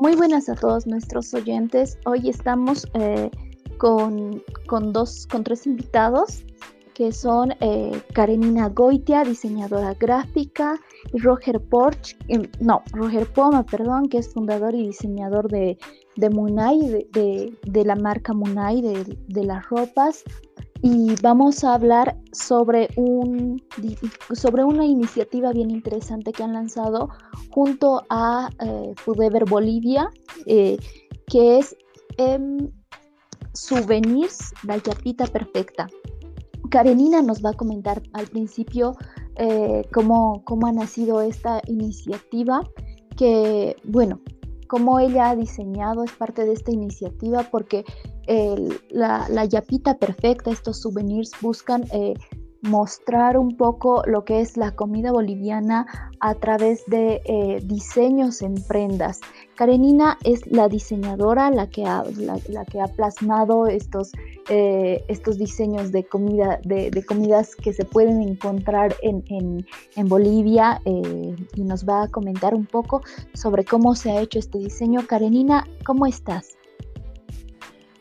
muy buenas a todos nuestros oyentes. Hoy estamos eh, con, dos, con tres invitados que son eh, Karenina Goitia, diseñadora gráfica, y Roger Porch, em, no, Roger Poma, perdón, que es fundador y diseñador de, de Munay, de, la marca Munay, de, de las ropas y vamos a hablar sobre, un, sobre una iniciativa bien interesante que han lanzado junto a eh, Fudever Bolivia, eh, que es em, Souvenirs, la yapita perfecta. Karenina nos va a comentar al principio eh, cómo, cómo ha nacido esta iniciativa, que bueno, cómo ella ha diseñado, es parte de esta iniciativa, porque la, la, yapita perfecta, estos souvenirs buscan eh, mostrar un poco lo que es la comida boliviana a través de eh, diseños en prendas. Karenina es la diseñadora, la que ha, la, que ha plasmado estos, eh, estos diseños de, comida, de, comidas que se pueden encontrar en, en, Bolivia y nos va a comentar un poco sobre cómo se ha hecho este diseño. Karenina, ¿cómo estás?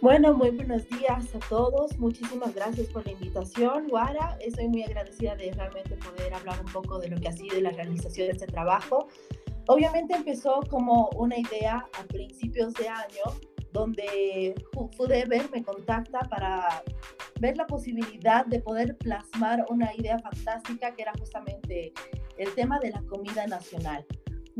Bueno, muy buenos días a todos. Muchísimas gracias por la invitación, Guara. Estoy muy agradecida de realmente poder hablar un poco de lo que ha sido la realización de este trabajo. Obviamente empezó como una idea a principios de año, donde Fudever me contacta para ver la posibilidad de poder plasmar una idea fantástica que era justamente el tema de la comida nacional.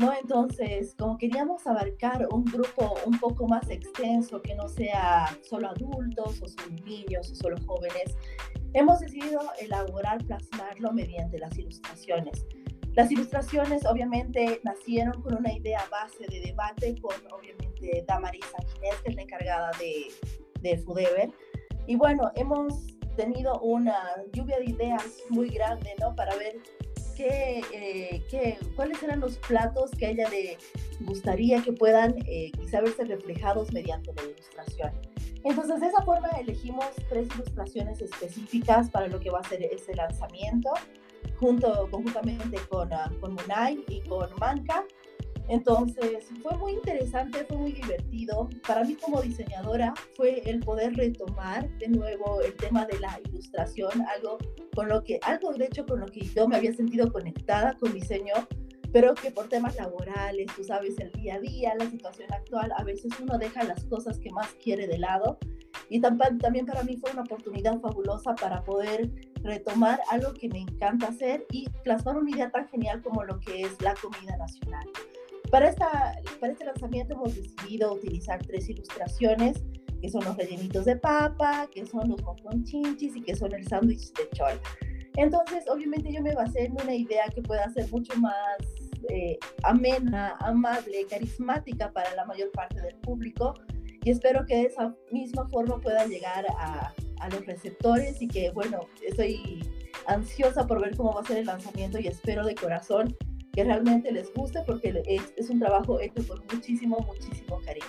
¿No? Entonces, como queríamos abarcar un grupo un poco más extenso, que no sea solo adultos o solo niños o solo jóvenes, hemos decidido elaborar, plasmarlo mediante las ilustraciones. Las ilustraciones obviamente nacieron con una idea base de debate con obviamente Damaris Ginés, que es la encargada de, de Fudever. Y bueno, hemos tenido una lluvia de ideas muy grande, ¿no? Para ver eh, qué, cuáles eran los platos que a ella le gustaría que puedan eh, quizá verse reflejados mediante la ilustración. Entonces, de esa forma elegimos tres ilustraciones específicas para lo que va a ser ese lanzamiento, junto, conjuntamente con, uh, con Munay y con Manca. Entonces, fue muy interesante, fue muy divertido. Para mí como diseñadora fue el poder retomar de nuevo el tema de la ilustración, algo con lo que, algo de hecho con lo que yo me había sentido conectada con diseño, pero que por temas laborales, tú sabes, el día a día, la situación actual, a veces uno deja las cosas que más quiere de lado. Y también para mí fue una oportunidad fabulosa para poder retomar algo que me encanta hacer y plasmar una idea tan genial como lo que es la comida nacional. Para, esta, para este lanzamiento hemos decidido utilizar tres ilustraciones, que son los rellenitos de papa, que son los chinchis y que son el sándwich de chol. Entonces, obviamente yo me basé en una idea que pueda ser mucho más eh, amena, amable, carismática para la mayor parte del público y espero que de esa misma forma pueda llegar a, a los receptores y que, bueno, estoy ansiosa por ver cómo va a ser el lanzamiento y espero de corazón que realmente les guste porque es, un trabajo hecho con muchísimo, muchísimo cariño.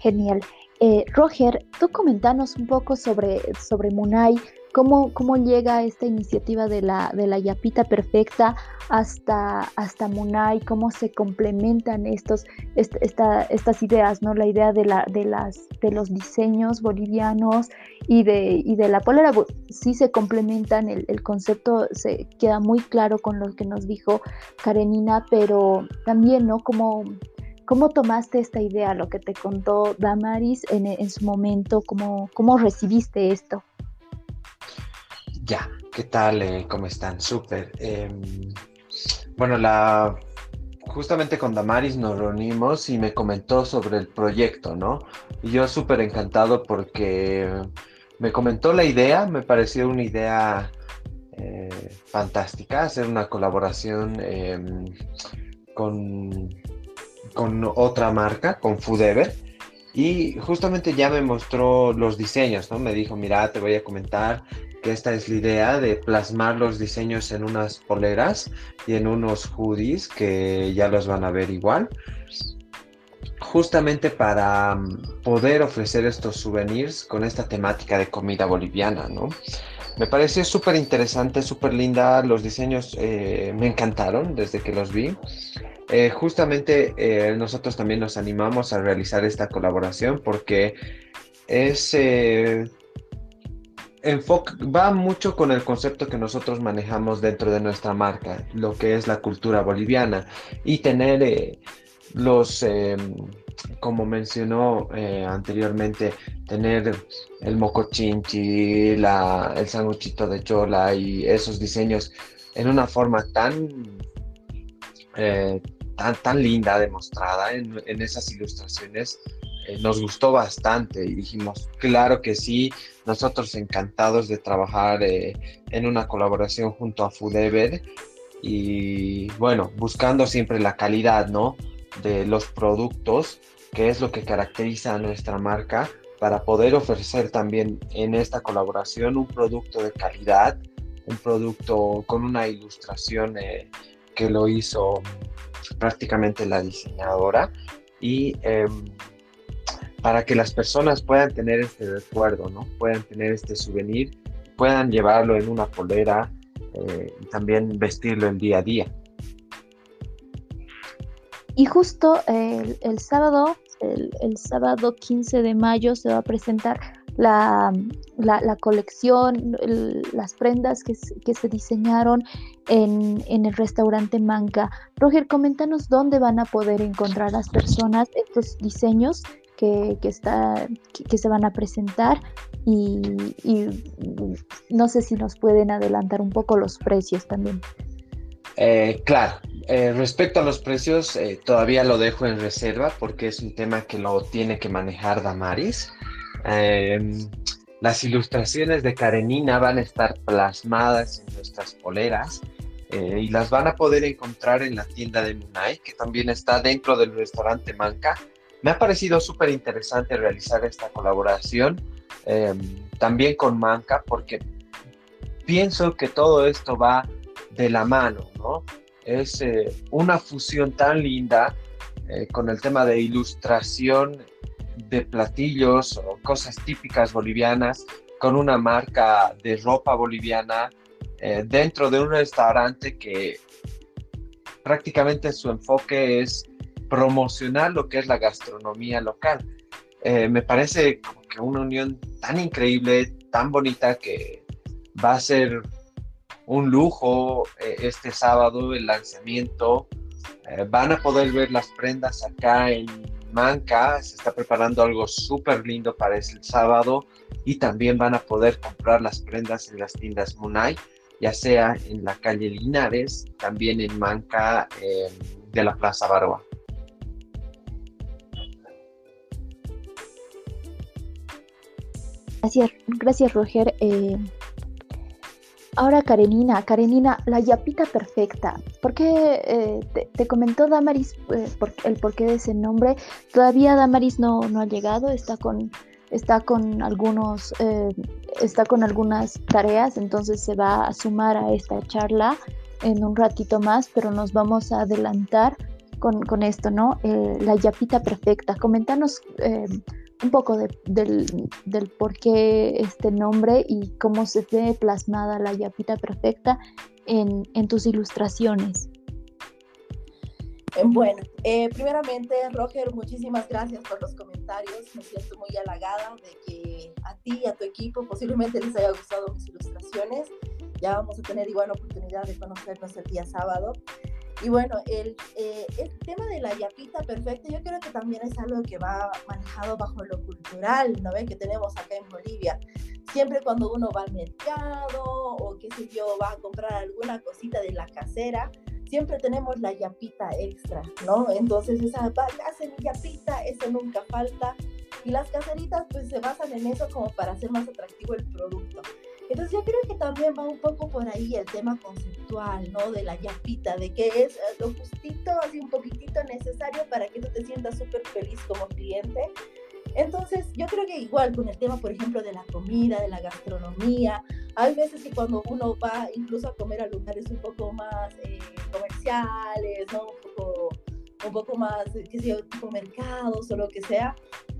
Genial. Eh, Roger, tú comentanos un poco sobre, sobre Munay, cómo, cómo llega esta iniciativa de la, de la Yapita Perfecta hasta, hasta Munay, cómo se complementan estos, estas ideas, ¿no? La idea de, la, de, las, de los diseños bolivianos y de, y de la polera, sí se complementan, el, el, concepto se queda muy claro con lo que nos dijo Karenina, pero también, ¿no? Como ¿Cómo tomaste esta idea, lo que te contó Damaris en, en su momento? ¿Cómo, ¿Cómo recibiste esto? Ya, ¿qué tal? Eh, ¿Cómo están? Súper. Em, bueno, la, justamente con Damaris nos reunimos y me comentó sobre el proyecto, ¿no? Y yo súper encantado porque me comentó la idea, me pareció una idea eh, fantástica, hacer una colaboración em, con, con otra marca, con Foodever. Y justamente ya me mostró los diseños, ¿no? Me dijo, mira, te voy a comentar que esta es la idea de plasmar los diseños en unas poleras y en unos hoodies que ya los van a ver igual. Justamente para mm, poder ofrecer estos souvenirs con esta temática de comida boliviana, ¿no? Me pareció súper interesante, súper linda. Los diseños eh, me encantaron desde que los vi. eh, justamente eh, nosotros también nos animamos a realizar esta colaboración porque es va mucho con el concepto que nosotros manejamos dentro de nuestra marca, lo que es la cultura boliviana. Y tener los como mencionó eh, anteriormente, tener el mocochinchi, la, el sanguchito de chola y esos diseños en una forma tan, eh, tan linda demostrada en, esas ilustraciones, eh, nos gustó bastante. Y dijimos, claro que sí, nosotros encantados de trabajar en una colaboración junto a Fudever y bueno, buscando siempre la calidad, ¿no? de los productos, que es lo que caracteriza a nuestra marca, para poder ofrecer también en esta colaboración un producto de calidad, un producto con una ilustración eh, que lo hizo prácticamente la diseñadora. Y em, para que las personas puedan tener este recuerdo, ¿no? Puedan tener este souvenir, puedan llevarlo en una polera eh, y también vestirlo el día a día. Y justo el, sábado, el, sábado 15 de mayo se va a presentar la, colección, las prendas que, se diseñaron en, el restaurante Manca. Roger, coméntanos dónde van a poder encontrar las personas estos diseños que, está, que, se van a presentar y, no sé si nos pueden adelantar un poco los precios también. Eh, claro, eh, respecto a los precios, eh, todavía lo dejo en reserva porque es un tema que lo tiene que manejar Damaris. Em, las ilustraciones de Karenina van a estar plasmadas en nuestras poleras eh, y las van a poder encontrar en la tienda de Munay, que también está dentro del restaurante Manca. Me ha parecido súper interesante realizar esta colaboración em, también con Manca porque pienso que todo esto va de la mano, ¿no? es eh, una fusión tan linda eh, con el tema de ilustración de platillos o cosas típicas bolivianas con una marca de ropa boliviana eh, dentro de un restaurante que prácticamente su enfoque es promocionar lo que es la gastronomía local. me parece como que una unión tan increíble, tan bonita que va a ser un lujo eh, este sábado, el lanzamiento. Eh, van a poder ver las prendas acá en Manca, se está preparando algo súper lindo para ese sábado y también van a poder comprar las prendas en las tiendas Munay, ya sea en la calle Linares, también en Manca de la Plaza Baroa. Gracias, gracias Roger. Eh, Ahora Karenina, Karenina, la yapita perfecta. ¿Por qué eh, te, comentó Damaris eh, el porqué de ese nombre? Todavía Damaris no, no ha llegado, está con, está con algunos, eh, está con algunas tareas, entonces se va a sumar a esta charla en un ratito más, pero nos vamos a adelantar con, con esto, ¿no? la yapita perfecta. Coméntanos un poco del, del, por qué este nombre y cómo se ve plasmada la yapita perfecta en, en tus ilustraciones. Eh, bueno, eh, primeramente, Roger, muchísimas gracias por los comentarios. Me siento muy halagada de que a ti y a tu equipo posiblemente les haya gustado mis ilustraciones. Ya vamos a tener igual oportunidad de conocernos el día sábado. Y bueno, el, eh, el, tema de la yapita perfecta, yo creo que también es algo que va manejado bajo lo cultural, ¿no ven? Que tenemos acá en Bolivia. Siempre cuando uno va al mercado o qué sé yo, va a comprar alguna cosita de la casera, siempre tenemos la yapita extra, ¿no? Entonces esa, hace mi yapita, eso nunca falta. Y las caseritas pues se basan en eso como para hacer más atractivo el producto. Entonces yo creo que también va un poco por ahí el tema conceptual, ¿no? De la yapita, de que es eh, lo justito, así un poquitito necesario para que tú te sientas súper feliz como cliente. Entonces, yo creo que igual con el tema, por ejemplo, de la comida, de la gastronomía, hay veces que cuando uno va incluso a comer a lugares un poco más eh, comerciales, ¿no? Un poco, un poco más, qué sé yo, tipo mercados o lo que sea,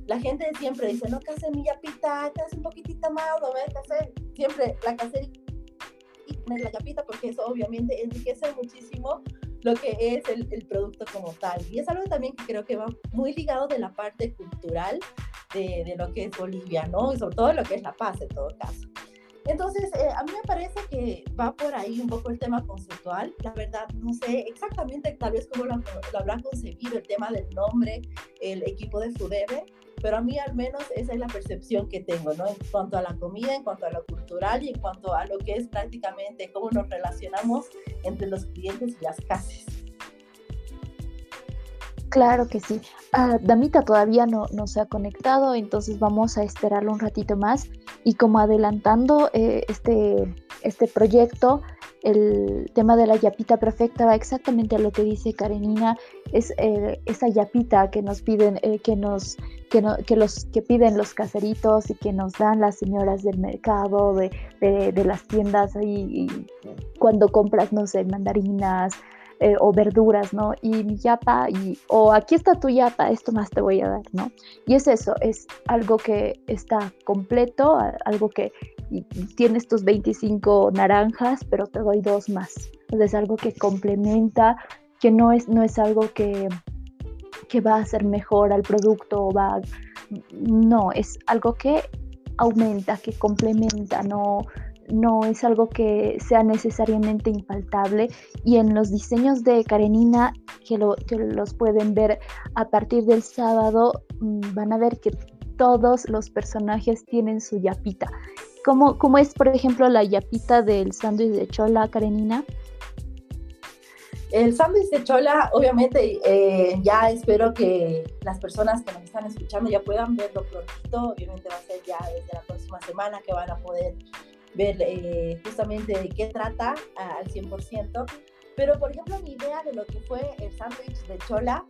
la gente siempre dice, no, que hace mi yapita, que hace un poquitito más, ¿no? Que hace siempre la y poner la yapita, porque eso obviamente enriquece muchísimo lo que es el, el, producto como tal. Y es algo también que creo que va muy ligado de la parte cultural de, de lo que es Bolivia, ¿no? Y sobre todo lo que es La Paz en todo caso. Entonces, eh, a mí me parece que va por ahí un poco el tema conceptual. La verdad, no sé exactamente tal vez cómo lo, lo habrán concebido el tema del nombre, el equipo de FUDEBE, pero a mí al menos esa es la percepción que tengo, ¿no? En cuanto a la comida, en cuanto a lo cultural y en cuanto a lo que es prácticamente cómo nos relacionamos entre los clientes y las casas. Claro que sí. Ah, Damita todavía no, no, se ha conectado, entonces vamos a esperarlo un ratito más. Y como adelantando eh, este, este proyecto, el tema de la yapita perfecta va exactamente a lo que dice Karenina, es eh, esa yapita que nos piden, eh, que nos, que, los que piden los caseritos y que nos dan las señoras del mercado, de, de, de las tiendas ahí, cuando compras, no sé, mandarinas, eh, o verduras, ¿no? Y mi yapa, y, o aquí está tu yapa, esto más te voy a dar, ¿no? Y es eso, es algo que está completo, algo que tienes tus 25 naranjas, pero te doy dos más. Entonces es algo que complementa, que no es, no es algo que, que va a hacer mejor al producto, va, no, es algo que aumenta, que complementa, no, no es algo que sea necesariamente infaltable y en los diseños de Karenina que, lo, que los pueden ver a partir del sábado mm, van a ver que todos los personajes tienen su yapita. ¿Cómo, cómo es, por ejemplo, la yapita del sándwich de chola, Karenina? El sándwich de chola, obviamente, eh, ya espero que las personas que nos están escuchando ya puedan verlo prontito. Obviamente va a ser ya desde la próxima semana que van a poder ver eh, justamente de qué trata al 100%. Pero, por ejemplo, mi idea de lo que fue el sándwich de Chola,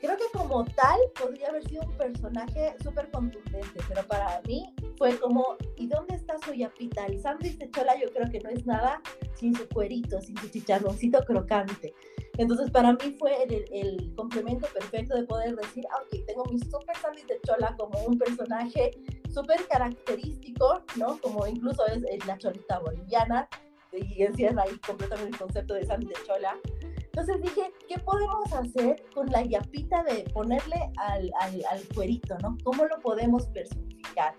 creo que como tal podría haber sido un personaje súper contundente, pero para mí fue como, ¿y dónde está su yapita? El sándwich de Chola yo creo que no es nada sin su cuerito, sin su chicharroncito crocante. Entonces, para mí fue el, complemento perfecto de poder decir, ah, ok, tengo mi super sándwich de chola como un personaje súper característico, ¿no? Como incluso es, la cholita boliviana, y encierra ahí completamente el concepto de sándwich de chola. Entonces dije, ¿qué podemos hacer con la yapita de ponerle al, al, al cuerito, ¿no? ¿Cómo lo podemos personificar?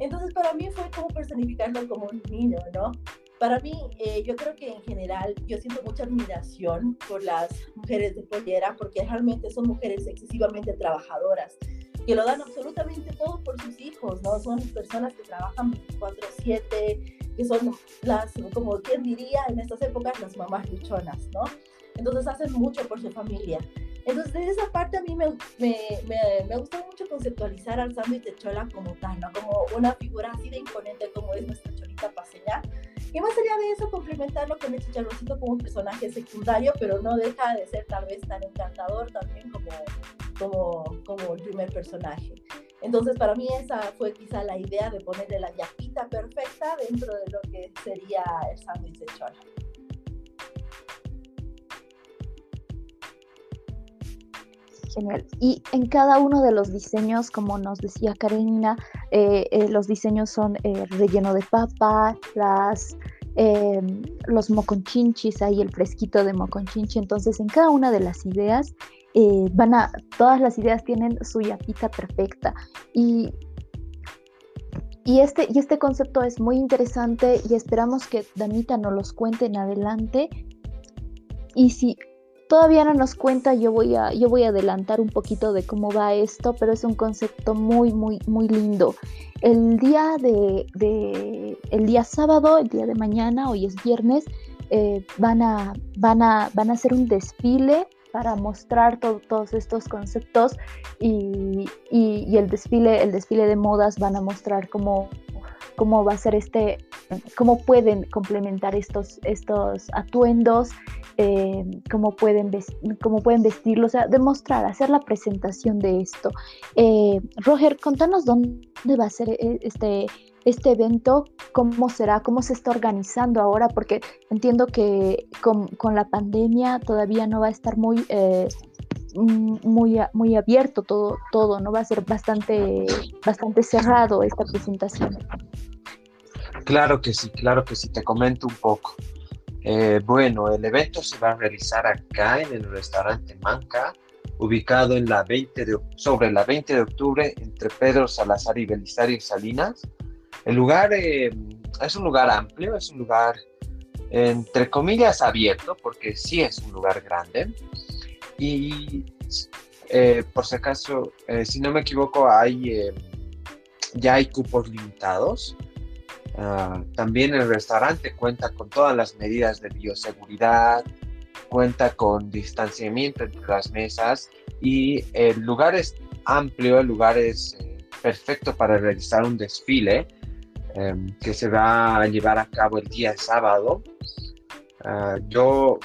Entonces para mí fue como personificarlo como un niño, ¿no? Para mí, eh, yo creo que en general yo siento mucha admiración por las mujeres de pollera porque realmente son mujeres excesivamente trabajadoras, que lo dan absolutamente todo por sus hijos, ¿no? Son personas que trabajan 24/7, que son las, como quien diría en estas épocas, las mamás luchonas, ¿no? Entonces hacen mucho por su familia. Entonces, de esa parte a mí me, me, me, me gusta mucho conceptualizar al sándwich de chola como tal, ¿no? Como una figura así de imponente como es nuestra cholita paseña, y más allá de eso, complementarlo con el chicharroncito como un personaje secundario, pero no deja de ser tal vez tan encantador también como, como, como el primer personaje. Entonces, para mí esa fue quizá la idea de ponerle la yapita perfecta dentro de lo que sería el sándwich de chola. Y en cada uno de los diseños, como nos decía Karenina, eh, eh, los diseños son eh, relleno de papa, las, los moconchinchis, ahí el fresquito de moconchinchi. Entonces, en cada una de las ideas, van a, todas las ideas tienen su yapita perfecta. Y, y, este, y este concepto es muy interesante y esperamos que Danita nos los cuente en adelante. Y si Todavía no nos cuenta, yo voy a, yo voy a adelantar un poquito de cómo va esto, pero es un concepto muy, muy, muy lindo. El día de, el día sábado, el día de mañana, hoy es viernes, eh, van, a, van, a, van a hacer un desfile para mostrar todos estos conceptos y, y, el desfile, el desfile de modas van a mostrar cómo cómo va a ser este, cómo pueden complementar estos, estos atuendos, eh, cómo, pueden cómo pueden vestirlo, o sea, demostrar, hacer la presentación de esto. Eh, Roger, contanos dónde va a ser eh, este, este evento, cómo será, cómo se está organizando ahora, porque entiendo que con, con la pandemia todavía no va a estar muy muy, muy abierto todo, todo, ¿no? Va a ser bastante, bastante cerrado esta presentación. Claro que sí, claro que sí, te comento un poco. Eh, bueno, el evento se va a realizar acá en el restaurante Manca, ubicado en la 20 de, sobre la 20 de octubre entre Pedro Salazar y Belisario Salinas. El lugar eh, es un lugar amplio, es un lugar entre comillas abierto, porque sí es un lugar grande. Y eh, por si acaso, si no me equivoco, hay, ya hay cupos limitados. Ah, también el restaurante cuenta con todas las medidas de bioseguridad, cuenta con distanciamiento entre las mesas y el lugar es amplio, el lugar es eh, perfecto para realizar un desfile em, que se va a llevar a cabo el día sábado. Ah, yo,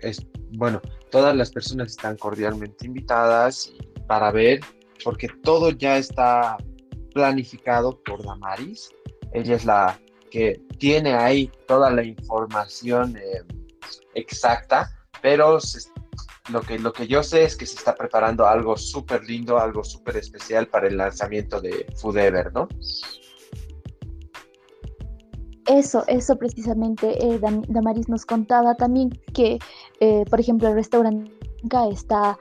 es, bueno, todas las personas están cordialmente invitadas para ver, porque todo ya está planificado por Damaris ella es la que tiene ahí toda la información eh, exacta, pero lo, que, lo que yo sé es que se está preparando algo súper lindo, algo súper especial para el lanzamiento de Foodever, ¿no? Eso, eso precisamente, eh, Damaris nos contaba también que, eh, por ejemplo, el restaurante está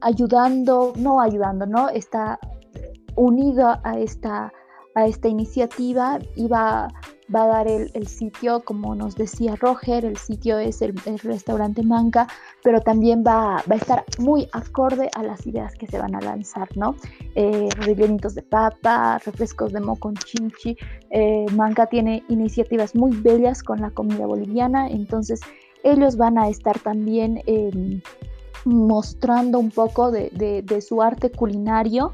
ayudando, no ayudando, ¿no? Está unido a esta a esta iniciativa y va, va a dar el, sitio, como nos decía Roger, el sitio es el, restaurante Manca, pero también va, va, a estar muy acorde a las ideas que se van a lanzar, ¿no? Eh, de papa, refrescos de mo con chinchi. Eh, Manca tiene iniciativas muy bellas con la comida boliviana, entonces ellos van a estar también em, mostrando un poco de, de su arte culinario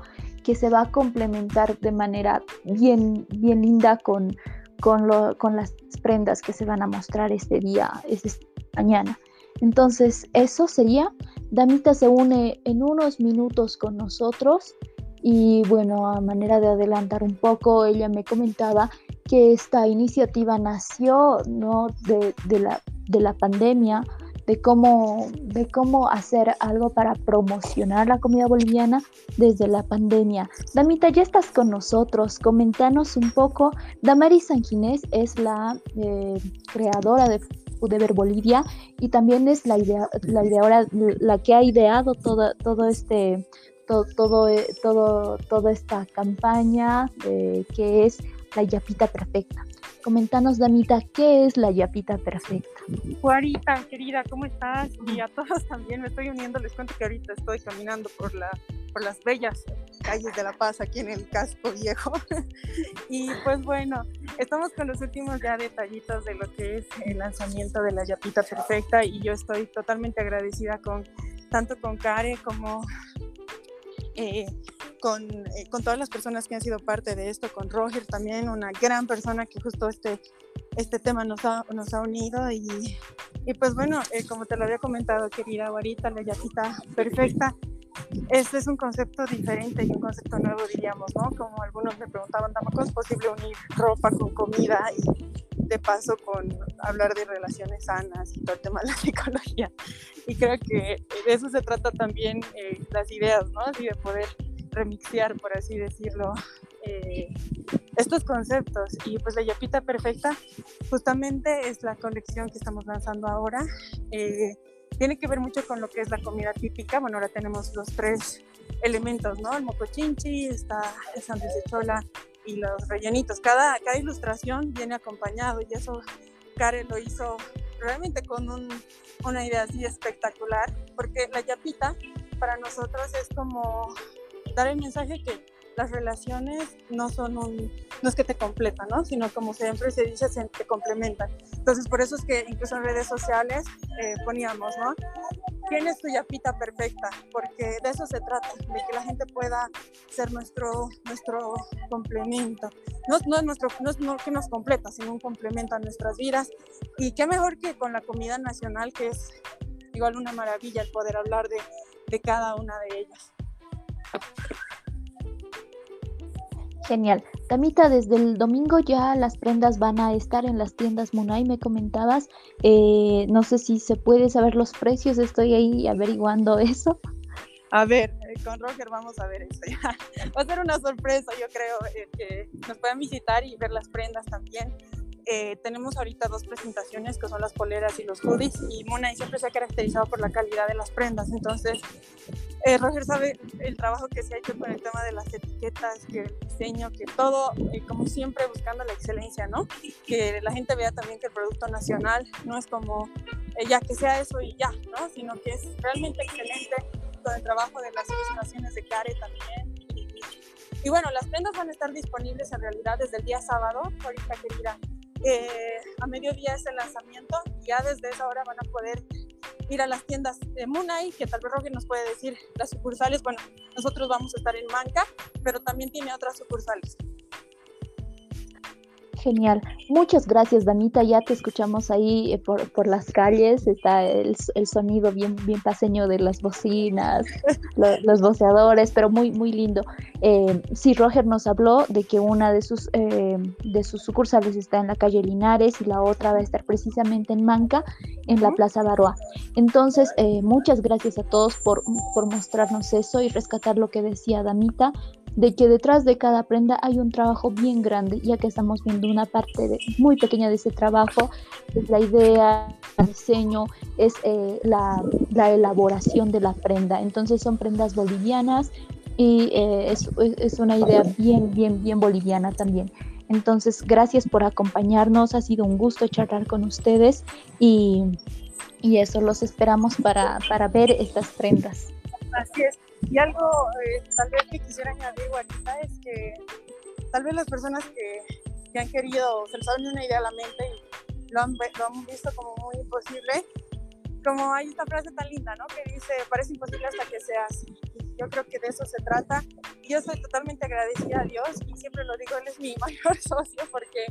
que se va a complementar de manera bien, bien linda con, con, las prendas que se van a mostrar este día, este mañana. Entonces, eso sería. Damita se une en unos minutos con nosotros y bueno, a manera de adelantar un poco, ella me comentaba que esta iniciativa nació ¿no? de, la, de la pandemia, de cómo, de cómo hacer algo para promocionar la comida boliviana desde la pandemia. Damita, ya estás con nosotros, comentanos un poco. Damaris Sanginés es la eh, creadora de Ver Bolivia y también es la idea, la ideadora, la que ha ideado todo, todo este todo, todo, todo, toda esta campaña que es la yapita perfecta. Comentanos, Damita, ¿qué es la yapita perfecta? Juarita, querida, ¿cómo estás? Y a todos también me estoy uniendo. Les cuento que ahorita estoy caminando por, la, por las bellas calles de La Paz, aquí en el casco viejo. y pues bueno, estamos con los últimos ya detallitos de lo que es el lanzamiento de la yapita perfecta y yo estoy totalmente agradecida con tanto con Care como eh, con, eh, con, todas las personas que han sido parte de esto, con Roger también, una gran persona que justo este, este tema nos ha, nos ha unido y, y pues bueno, eh, como te lo había comentado, querida Guarita, la yatita perfecta, este es un concepto diferente y un concepto nuevo, diríamos, ¿no? Como algunos me preguntaban, ¿cómo es posible unir ropa con comida y de paso con hablar de relaciones sanas y todo el tema de la psicología? Y creo que de eso se trata también eh, las ideas, ¿no? Así de poder remixear, por así decirlo, eh, estos conceptos. Y pues la Yapita Perfecta justamente es la colección que estamos lanzando ahora. Eh, tiene que ver mucho con lo que es la comida típica. Bueno, ahora tenemos los tres elementos, ¿no? El mocochinchi, está el sándwich chola y los rellenitos. Cada, cada ilustración viene acompañado y eso Karen lo hizo realmente con un, una idea así espectacular, porque la yapita para nosotros es como dar el mensaje que las relaciones no son un, no es que te completan, ¿no? Sino como siempre se dice, se te complementan. Entonces, por eso es que incluso en redes sociales eh, poníamos, ¿no? ¿Quién es tu yapita perfecta? Porque de eso se trata, de que la gente pueda ser nuestro, nuestro complemento. No, no, es nuestro, no es no que nos completa, sino un complemento a nuestras vidas. Y qué mejor que con la comida nacional, que es igual una maravilla el poder hablar de, de cada una de ellas. Genial. Tamita, desde el domingo ya las prendas van a estar en las tiendas Munay, me comentabas. Eh, no sé si se puede saber los precios, estoy ahí averiguando eso. A ver, eh, con Roger vamos a ver esto Va a ser una sorpresa, yo creo, eh, que nos puedan visitar y ver las prendas también. Eh, tenemos ahorita dos presentaciones que son las poleras y los hoodies y Mona siempre se ha caracterizado por la calidad de las prendas. Entonces, eh, Roger sabe el trabajo que se ha hecho con el tema de las etiquetas, que el diseño, que todo, eh, como siempre, buscando la excelencia, ¿no? Que la gente vea también que el producto nacional no es como ya que sea eso y ya, ¿no? Sino que es realmente excelente con el trabajo de las ilustraciones de Care también y bueno, las prendas van a estar disponibles en realidad desde el día sábado, ahorita que mira, eh, a mediodía es el lanzamiento, ya desde esa hora van a poder ir a las tiendas de Munay, que tal vez Roger nos puede decir las sucursales, bueno, nosotros vamos a estar en Manca, pero también tiene otras sucursales. Genial. Muchas gracias, Danita. Ya te escuchamos ahí eh, por, por, las calles. Está el, el, sonido bien, bien paseño de las bocinas, los, los voceadores, pero muy, muy lindo. Eh, sí, Roger nos habló de que una de sus, eh, de sus sucursales está en la calle Linares y la otra va a estar precisamente en Manca, en la Plaza Baroa. Entonces, eh, muchas gracias a todos por, por mostrarnos eso y rescatar lo que decía Danita de que detrás de cada prenda hay un trabajo bien grande, ya que estamos viendo una parte muy pequeña de ese trabajo, es la idea, el diseño, es eh, la, la, elaboración de la prenda. Entonces son prendas bolivianas y eh, es, una idea bien, bien, bien boliviana también. Entonces, gracias por acompañarnos, ha sido un gusto charlar con ustedes y, y eso, los esperamos para, para ver estas prendas. Así. Y algo eh, tal vez que quisiera añadir, ahorita es que tal vez las personas que, que, han querido, se les ha venido una idea a la mente y lo han, lo han visto como muy imposible, como hay esta frase tan linda, ¿no? Que dice, parece imposible hasta que sea así. Yo creo que de eso se trata. Y yo soy totalmente agradecida a Dios y siempre lo digo, Él es mi mayor socio porque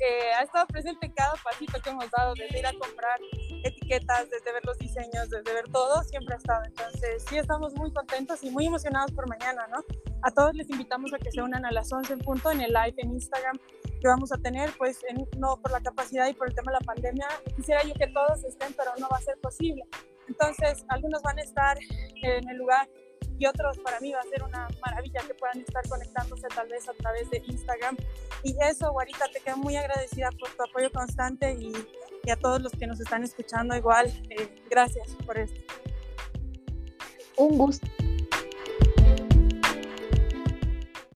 eh, ha estado presente en cada pasito que hemos dado, desde ir a comprar etiquetas, desde ver los diseños, desde ver todo, siempre ha estado. Entonces, sí estamos muy contentos y muy emocionados por mañana, ¿no? A todos les invitamos a que se unan a las 11 en punto en el live en Instagram que vamos a tener, pues no por la capacidad y por el tema de la pandemia, quisiera yo que todos estén, pero no va a ser posible. Entonces, algunos van a estar en el lugar y otros para mí va a ser una maravilla que puedan estar conectándose tal vez a través de Instagram. Y eso, Guarita, te quedo muy agradecida por tu apoyo constante y y a todos los que nos están escuchando igual, eh, gracias por esto. Un gusto.